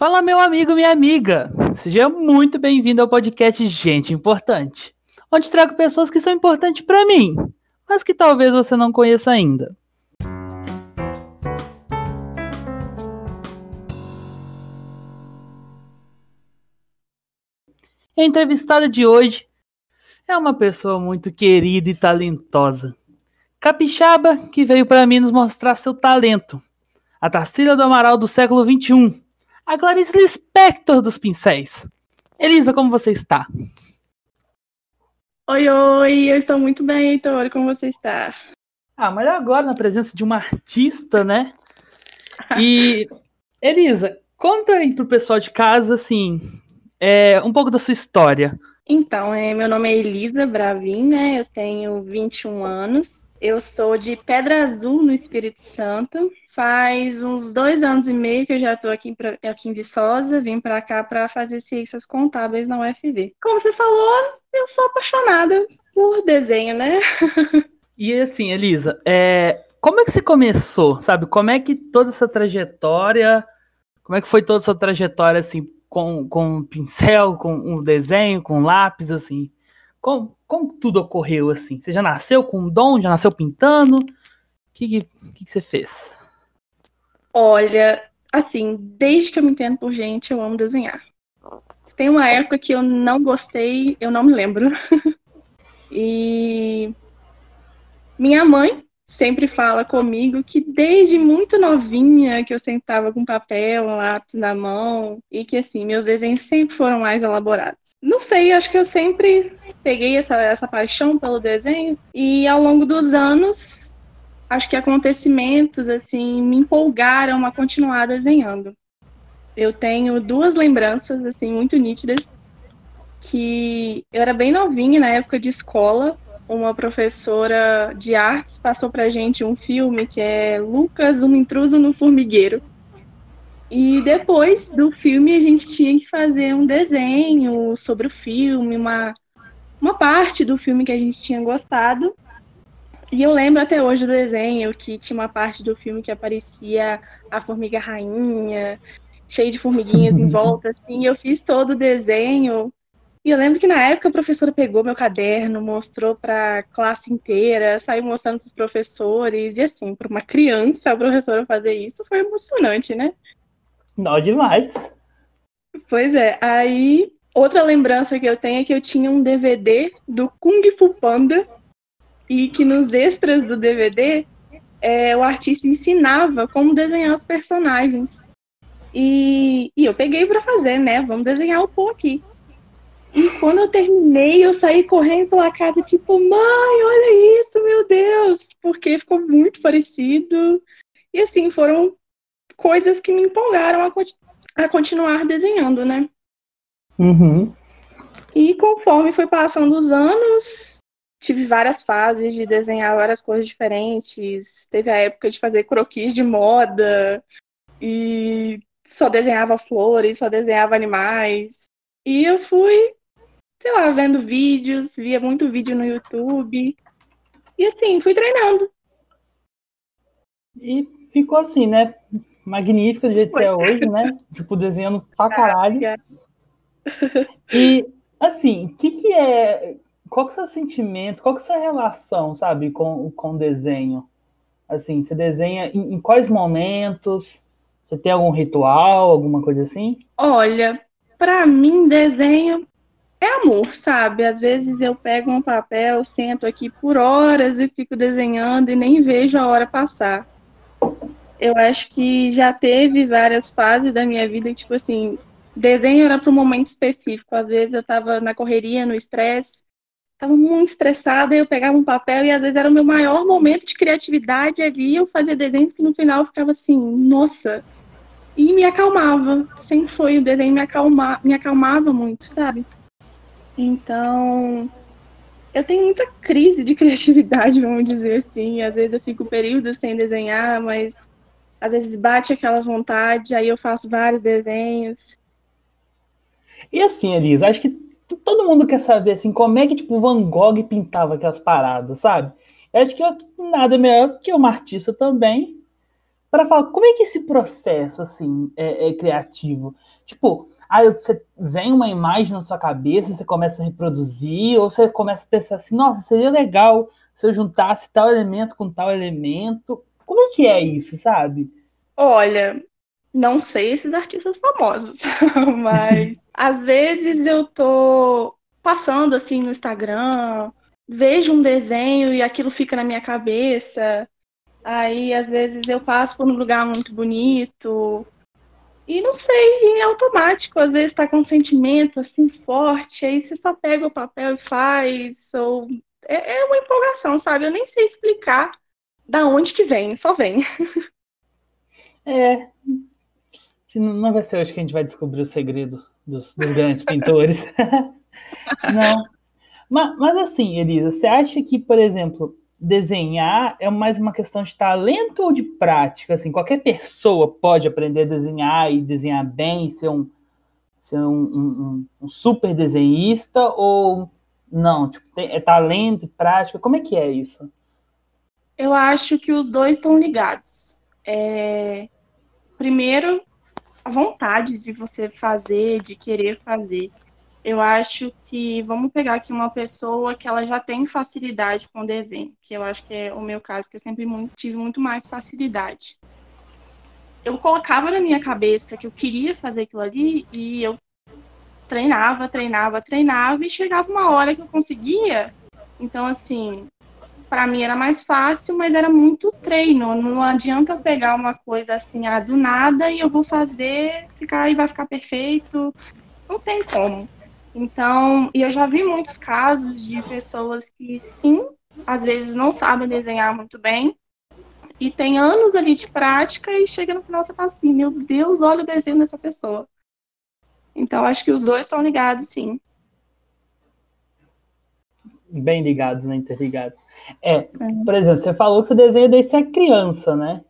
Fala, meu amigo, minha amiga! Seja muito bem-vindo ao podcast Gente Importante, onde trago pessoas que são importantes para mim, mas que talvez você não conheça ainda. A entrevistada de hoje é uma pessoa muito querida e talentosa. Capixaba que veio para mim nos mostrar seu talento. A Tarsila do Amaral do século XXI a Clarice Lispector dos pincéis. Elisa, como você está? Oi, oi, eu estou muito bem, Heitor, como você está? Ah, melhor agora na presença de uma artista, né? E, Elisa, conta aí pro pessoal de casa, assim, é, um pouco da sua história. Então, é, meu nome é Elisa Bravin, né? Eu tenho 21 anos. Eu sou de Pedra Azul, no Espírito Santo. Faz uns dois anos e meio que eu já estou aqui, aqui em Viçosa, vim para cá para fazer ciências contábeis na UFV. Como você falou, eu sou apaixonada por desenho, né? E assim, Elisa, é, como é que você começou, sabe? Como é que toda essa trajetória, como é que foi toda essa trajetória, assim, com, com um pincel, com um desenho, com um lápis, assim? Como, como tudo ocorreu, assim? Você já nasceu com um dom, já nasceu pintando? O que, que, que, que você fez? Olha, assim, desde que eu me entendo por gente, eu amo desenhar. Tem uma época que eu não gostei, eu não me lembro. e minha mãe sempre fala comigo que desde muito novinha que eu sentava com papel, um lápis na mão e que assim, meus desenhos sempre foram mais elaborados. Não sei, acho que eu sempre peguei essa, essa paixão pelo desenho e ao longo dos anos acho que acontecimentos assim me empolgaram a continuar desenhando. Eu tenho duas lembranças assim muito nítidas que eu era bem novinha na época de escola. Uma professora de artes passou pra gente um filme que é Lucas, um intruso no formigueiro. E depois do filme a gente tinha que fazer um desenho sobre o filme, uma, uma parte do filme que a gente tinha gostado. E eu lembro até hoje do desenho que tinha uma parte do filme que aparecia a formiga rainha, cheio de formiguinhas em volta, assim, e eu fiz todo o desenho. E eu lembro que na época a professora pegou meu caderno, mostrou para a classe inteira, saiu mostrando para os professores, e assim, para uma criança, a professora fazer isso foi emocionante, né? Não, demais. Pois é, aí outra lembrança que eu tenho é que eu tinha um DVD do Kung Fu Panda, e que nos extras do DVD é, o artista ensinava como desenhar os personagens. E, e eu peguei para fazer, né? Vamos desenhar o Pô aqui. E quando eu terminei, eu saí correndo pela casa, tipo, mãe, olha isso, meu Deus! Porque ficou muito parecido. E assim, foram coisas que me empolgaram a, a continuar desenhando, né? Uhum. E conforme foi passando os anos, tive várias fases de desenhar várias coisas diferentes. Teve a época de fazer croquis de moda e só desenhava flores, só desenhava animais. E eu fui, sei lá, vendo vídeos, via muito vídeo no YouTube. E assim, fui treinando. E ficou assim, né? Magnífica do jeito que você é hoje, né? Tipo, desenhando pra caralho. E, assim, o que, que é qual que é o seu sentimento, qual que é a sua relação, sabe, com, com o desenho? Assim, você desenha em, em quais momentos? Você tem algum ritual, alguma coisa assim? Olha, para mim, desenho é amor, sabe? Às vezes eu pego um papel, sento aqui por horas e fico desenhando e nem vejo a hora passar. Eu acho que já teve várias fases da minha vida, tipo assim, desenho era para um momento específico. Às vezes eu estava na correria, no estresse, estava muito estressada, eu pegava um papel e às vezes era o meu maior momento de criatividade ali, eu fazia desenhos que no final ficava assim, nossa, e me acalmava. Sempre foi o desenho me acalma, me acalmava muito, sabe? Então, eu tenho muita crise de criatividade, vamos dizer assim. Às vezes eu fico períodos sem desenhar, mas às vezes bate aquela vontade, aí eu faço vários desenhos. E assim, Elisa, acho que todo mundo quer saber assim, como é que tipo Van Gogh pintava aquelas paradas, sabe? Eu acho que nada melhor que uma artista também para falar como é que esse processo assim é, é criativo. Tipo, aí você vem uma imagem na sua cabeça, você começa a reproduzir, ou você começa a pensar assim, nossa, seria legal se eu juntasse tal elemento com tal elemento. Como é que é isso, sabe? Olha, não sei esses artistas famosos, mas às vezes eu tô passando assim no Instagram, vejo um desenho e aquilo fica na minha cabeça. Aí às vezes eu passo por um lugar muito bonito. E não sei, é automático, às vezes tá com um sentimento assim forte, aí você só pega o papel e faz, ou é, é uma empolgação, sabe? Eu nem sei explicar da onde que vem, só vem. É, não vai ser hoje que a gente vai descobrir o segredo dos, dos grandes pintores. não. Mas, mas assim, Elisa, você acha que, por exemplo, desenhar é mais uma questão de talento ou de prática? Assim, qualquer pessoa pode aprender a desenhar e desenhar bem, ser um, ser um, um, um super desenhista ou não? Tipo, é talento e prática? Como é que é isso? Eu acho que os dois estão ligados. É... Primeiro, a vontade de você fazer, de querer fazer. Eu acho que vamos pegar aqui uma pessoa que ela já tem facilidade com desenho, que eu acho que é o meu caso, que eu sempre muito, tive muito mais facilidade. Eu colocava na minha cabeça que eu queria fazer aquilo ali e eu treinava, treinava, treinava e chegava uma hora que eu conseguia. Então, assim, para mim era mais fácil, mas era muito treino. Não adianta eu pegar uma coisa assim, ah, do nada, e eu vou fazer, ficar e vai ficar perfeito. Não tem como. Então, e eu já vi muitos casos de pessoas que sim, às vezes não sabem desenhar muito bem, e tem anos ali de prática e chega no final você fala assim, meu Deus, olha o desenho dessa pessoa. Então, acho que os dois estão ligados, sim bem ligados, né? Interligados. É, é, por exemplo, você falou que você desenha desde você é criança, né?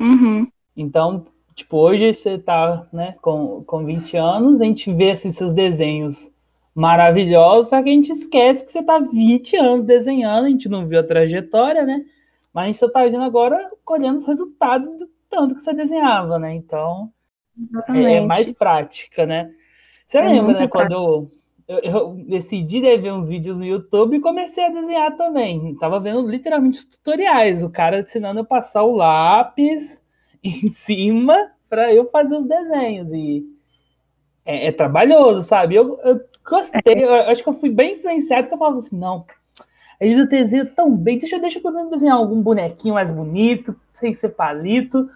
Uhum. Então, tipo, hoje você tá, né, com, com 20 anos, a gente vê esses seus desenhos maravilhosos, só que a gente esquece que você tá 20 anos desenhando, a gente não viu a trajetória, né? Mas a gente só tá vendo agora colhendo os resultados do tanto que você desenhava, né? Então, é, é, mais prática, né? Você é lembra, né, quando eu, eu, decidi né, ver uns vídeos no YouTube e comecei a desenhar também. Tava vendo literalmente os tutoriais, o cara ensinando a passar o lápis em cima para eu fazer os desenhos. E é, é trabalhoso, sabe? Eu, eu gostei, eu, acho que eu fui bem influenciado, que eu falava assim, não, eles desenham tão bem, deixa, deixa eu pelo menos desenhar algum bonequinho mais bonito, sem ser palito,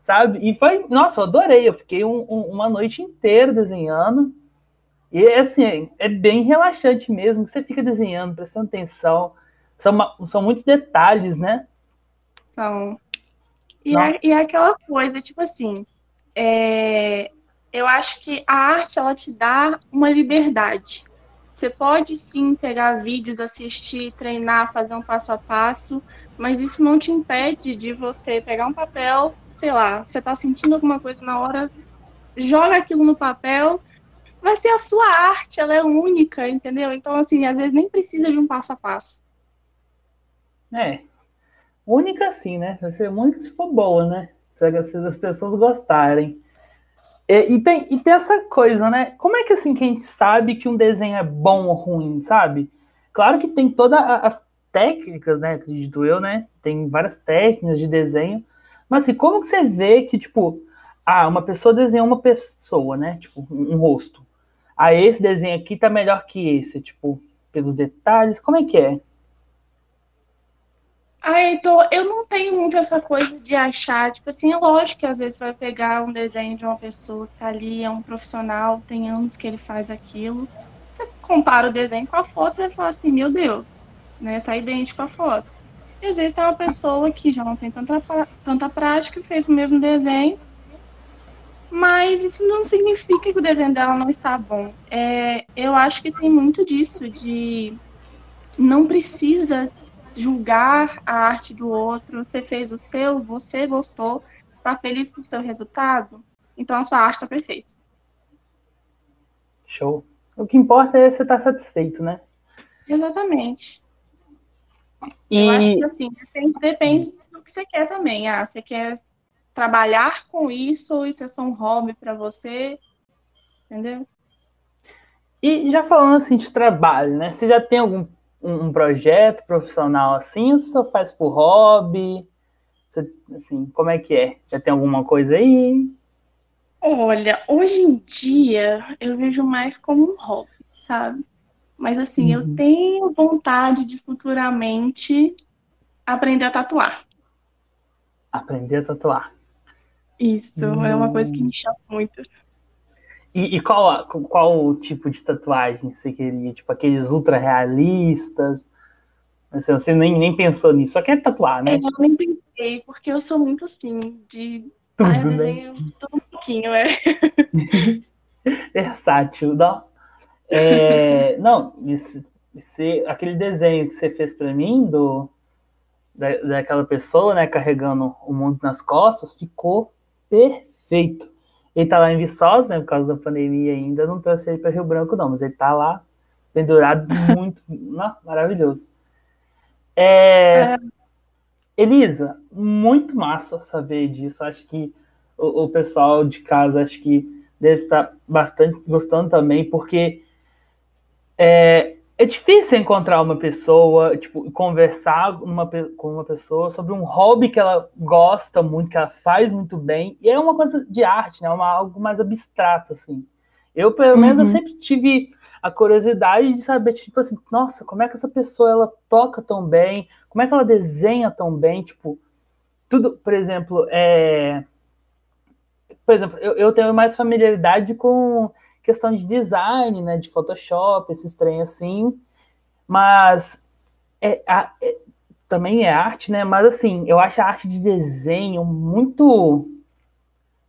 sabe? E foi, nossa, eu adorei, eu fiquei um, um, uma noite inteira desenhando. E assim, é bem relaxante mesmo, você fica desenhando, prestando atenção. São, são muitos detalhes, né? São. E é, e é aquela coisa, tipo assim, é, eu acho que a arte, ela te dá uma liberdade. Você pode sim pegar vídeos, assistir, treinar, fazer um passo a passo, mas isso não te impede de você pegar um papel, sei lá, você tá sentindo alguma coisa na hora, joga aquilo no papel vai ser a sua arte, ela é única, entendeu? Então, assim, às vezes nem precisa de um passo a passo. É. Única sim, né? Vai ser única se for boa, né? Se as pessoas gostarem. E, e, tem, e tem essa coisa, né? Como é que assim que a gente sabe que um desenho é bom ou ruim, sabe? Claro que tem todas as técnicas, né? Acredito eu, né? Tem várias técnicas de desenho. Mas assim, como que você vê que, tipo, ah, uma pessoa desenhou uma pessoa, né? Tipo, um rosto ah, esse desenho aqui tá melhor que esse, tipo, pelos detalhes, como é que é? Ah, então, eu não tenho muito essa coisa de achar, tipo assim, é lógico que às vezes você vai pegar um desenho de uma pessoa que tá ali, é um profissional, tem anos que ele faz aquilo. Você compara o desenho com a foto, você vai falar assim, meu Deus, né, tá idêntico à foto. E às vezes tem uma pessoa que já não tem tanta, tanta prática, fez o mesmo desenho, mas isso não significa que o desenho dela não está bom. É, eu acho que tem muito disso, de não precisa julgar a arte do outro. Você fez o seu, você gostou, está feliz com o seu resultado, então a sua arte está perfeita. Show. O que importa é você estar tá satisfeito, né? Exatamente. E... Eu acho que assim, depende, depende do que você quer também. Ah, você quer trabalhar com isso ou isso é só um hobby para você? Entendeu? E já falando assim de trabalho, né? Você já tem algum um, um projeto profissional assim ou você só faz por hobby? Você, assim, como é que é? Já tem alguma coisa aí? Olha, hoje em dia eu vejo mais como um hobby, sabe? Mas assim, uhum. eu tenho vontade de futuramente aprender a tatuar. Aprender a tatuar. Isso, uhum. é uma coisa que me chama muito. E, e, qual, qual tipo de tatuagem você queria? Tipo, aqueles ultra realistas? Assim, você nem, nem pensou nisso, só quer tatuar, né? É, eu nem pensei, porque eu sou muito assim, de. Tudo, ah, né? Tudo um pouquinho, é. Versátil, não? É, não, isso, aquele desenho que você fez para mim do da, daquela pessoa, né, carregando o mundo nas costas, ficou perfeito. Ele tá lá em Viçosa, né, por causa da pandemia ainda, não trouxe ele para Rio Branco não, mas ele tá lá pendurado muito, não, maravilhoso. É, é. Elisa, muito massa saber disso. Acho que o, o, pessoal de casa acho que deve estar bastante gostando também, porque é, é difícil encontrar uma pessoa, tipo, conversar uma, com uma pessoa sobre um hobby que ela gosta muito, que ela faz muito bem, e é uma coisa de arte, né? Uma, algo mais abstrato, assim. Eu, pelo menos, eu uhum. sempre tive a curiosidade de saber, tipo assim, nossa, como é que essa pessoa ela toca tão bem, como é que ela desenha tão bem, tipo, tudo, por exemplo, é... Por exemplo, eu, eu tenho mais familiaridade com questão de design, né, de Photoshop, esses trem assim, mas é, é, também é arte, né, mas assim, eu acho a arte de desenho muito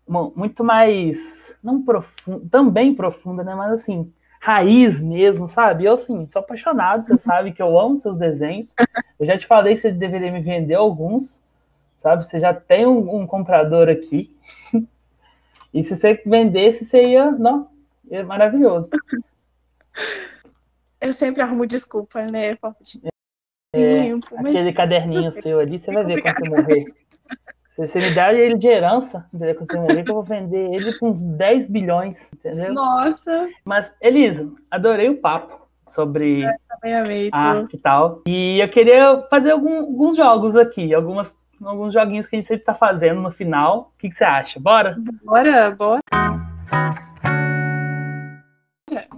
muito mais não profunda, também profunda, né, mas assim, raiz mesmo, sabe? Eu assim, sou apaixonado, você sabe que eu amo seus desenhos. Eu já te falei que você deveria me vender alguns, sabe? Você já tem um, um comprador aqui. E se você vendesse, você ia, não, é maravilhoso. Eu sempre arrumo desculpa, né? É, tempo, aquele caderninho seu ali, você vai ver quando você morrer. Se você me der ele de herança, entendeu? Quando você morrer, que eu vou vender ele com uns 10 bilhões, entendeu? Nossa! Mas, Elisa, adorei o papo sobre é, amei, arte e tal. E eu queria fazer algum, alguns jogos aqui, algumas, alguns joguinhos que a gente sempre tá fazendo no final. O que, que você acha? Bora? Bora, bora.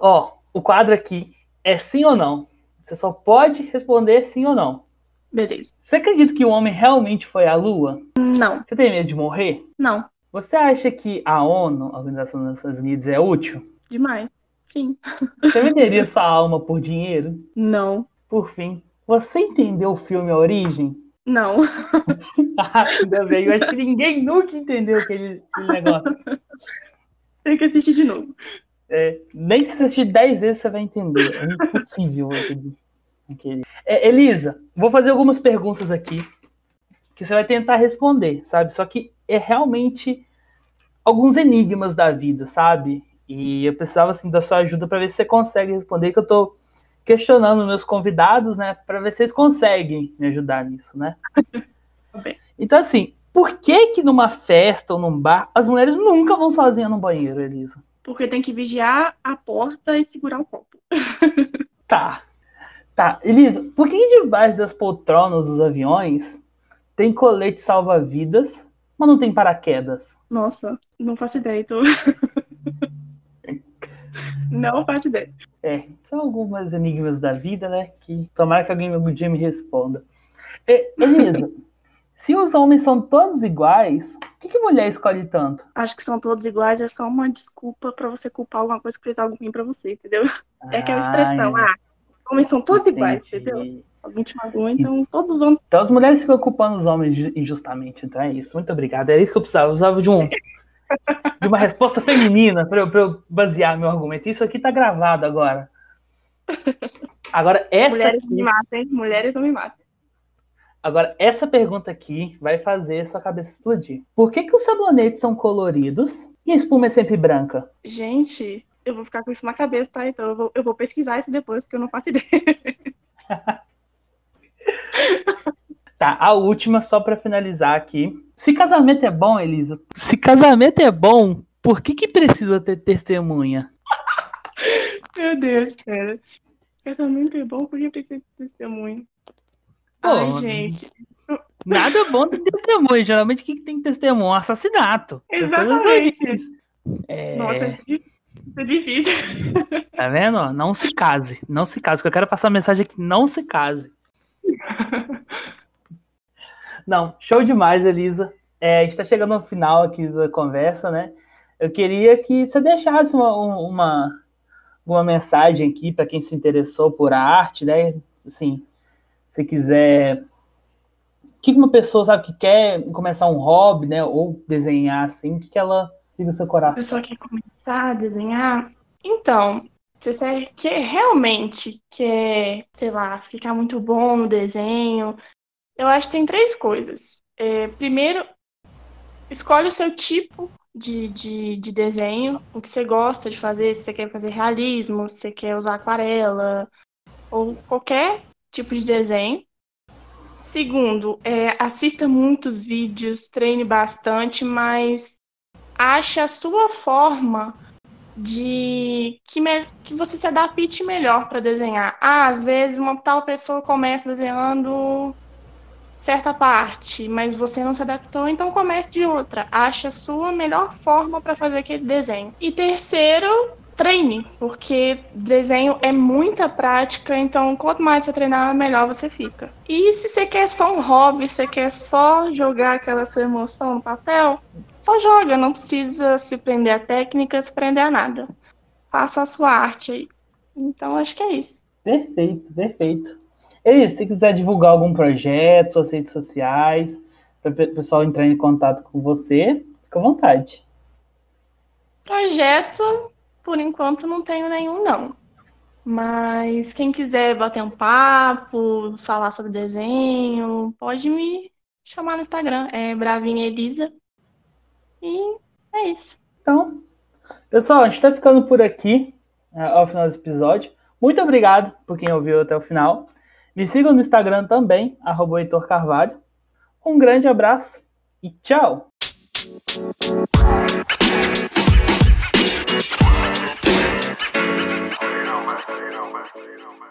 Ó, o quadro aqui é sim ou não. Você só pode responder sim ou não. Beleza. Você acredita que o homem realmente foi à Lua? Não. Você tem medo de morrer? Não. Você acha que a ONU, a Organização das Nações Unidas, é útil? Demais. Sim. Você venderia sua alma por dinheiro? Não. Por fim, você entendeu o filme A Origem? Não. ah, ainda bem. Eu acho que ninguém nunca entendeu aquele, aquele negócio. Tem que assistir de novo. É, nem se você assistir 10 vezes você vai entender. É impossível aquele. aquele. É, Elisa, vou fazer algumas perguntas aqui que você vai tentar responder, sabe? Só que é realmente alguns enigmas da vida, sabe? E eu precisava assim da sua ajuda para ver se você consegue responder, que eu tô questionando meus convidados, né, para ver se eles conseguem me ajudar nisso, né? Então assim, por que que numa festa ou num bar as mulheres nunca vão sozinhas no banheiro, Elisa? porque tem que vigiar a porta e segurar o copo. tá. Tá. Elisa, por que debaixo das poltronas dos aviões tem colete salva-vidas, mas não tem paraquedas? Nossa, não faço ideia, tô. não faço ideia. É, são algumas enigmas da vida, né? Que tomara que alguém algum dia me responda. Elisa, Se os homens são todos iguais, por que, que mulher escolhe tanto? Acho que são todos iguais, é só uma desculpa para você culpar alguma coisa que fez algo ruim pra você, entendeu? Ah, é aquela expressão, é. ah, homens são todos Entendi. iguais, entendeu? Alguém te magoou, então todos os homens. Então as mulheres ficam culpando os homens injustamente, então é isso. Muito obrigado. Era isso que eu precisava. Eu precisava de um. de uma resposta feminina para eu, eu, basear meu argumento. Isso aqui tá gravado agora. Agora, essa. Mulheres aqui... me matem, mulheres não me matem. Agora, essa pergunta aqui vai fazer sua cabeça explodir. Por que, que os sabonetes são coloridos e a espuma é sempre branca? Gente, eu vou ficar com isso na cabeça, tá? Então eu vou, eu vou pesquisar isso depois, porque eu não faço ideia. Tá, a última, só para finalizar aqui. Se casamento é bom, Elisa, se casamento é bom, por que que precisa ter testemunha? Meu Deus, cara. Casamento é bom, por que precisa ter testemunha? Pô, Ai, gente. Nada bom tem testemunha. Geralmente o que, que tem testemunha? Um assassinato. Exatamente. É... Nossa, é difícil. Tá vendo? Não se case. Não se case. Que eu quero passar a mensagem aqui. Não se case. Não, show demais, Elisa. É, está chegando ao final aqui da conversa, né? Eu queria que você deixasse uma, uma, uma mensagem aqui para quem se interessou por arte, né? Assim, se quiser. O que uma pessoa sabe que quer começar um hobby, né? Ou desenhar assim, o que, que ela siga o seu coração? A pessoa quer começar a desenhar? Então, se você quer, realmente quer, sei lá, ficar muito bom no desenho, eu acho que tem três coisas. É, primeiro, escolhe o seu tipo de, de, de, desenho, o que você gosta de fazer, se você quer fazer realismo, se você quer usar aquarela, ou qualquer tipo de desenho. Segundo, é, assista muitos vídeos, treine bastante, mas ache a sua forma de que, me, que você se adapte melhor para desenhar. Ah, às vezes uma tal pessoa começa desenhando certa parte, mas você não se adaptou, então comece de outra. Ache a sua melhor forma para fazer aquele desenho. E terceiro, treine, porque desenho é muita prática, então quanto mais você treinar, melhor você fica. E se você quer só um hobby, você quer só jogar aquela sua emoção no papel, só joga, não precisa se prender a técnica, se prender a nada. Faça a sua arte aí. Então acho que é isso. Perfeito, perfeito. E se quiser divulgar algum projeto, suas redes sociais, para o pessoal entrar em contato com você, fica à vontade. Projeto, por enquanto, não tenho nenhum, não. Mas quem quiser bater um papo, falar sobre desenho, pode me chamar no Instagram. É Bravinha Elisa. E é isso. Então, pessoal, a gente está ficando por aqui é, ao final desse episódio. Muito obrigado por quem ouviu até o final. Me sigam no Instagram também, Heitor Carvalho. Um grande abraço e tchau! you know, man.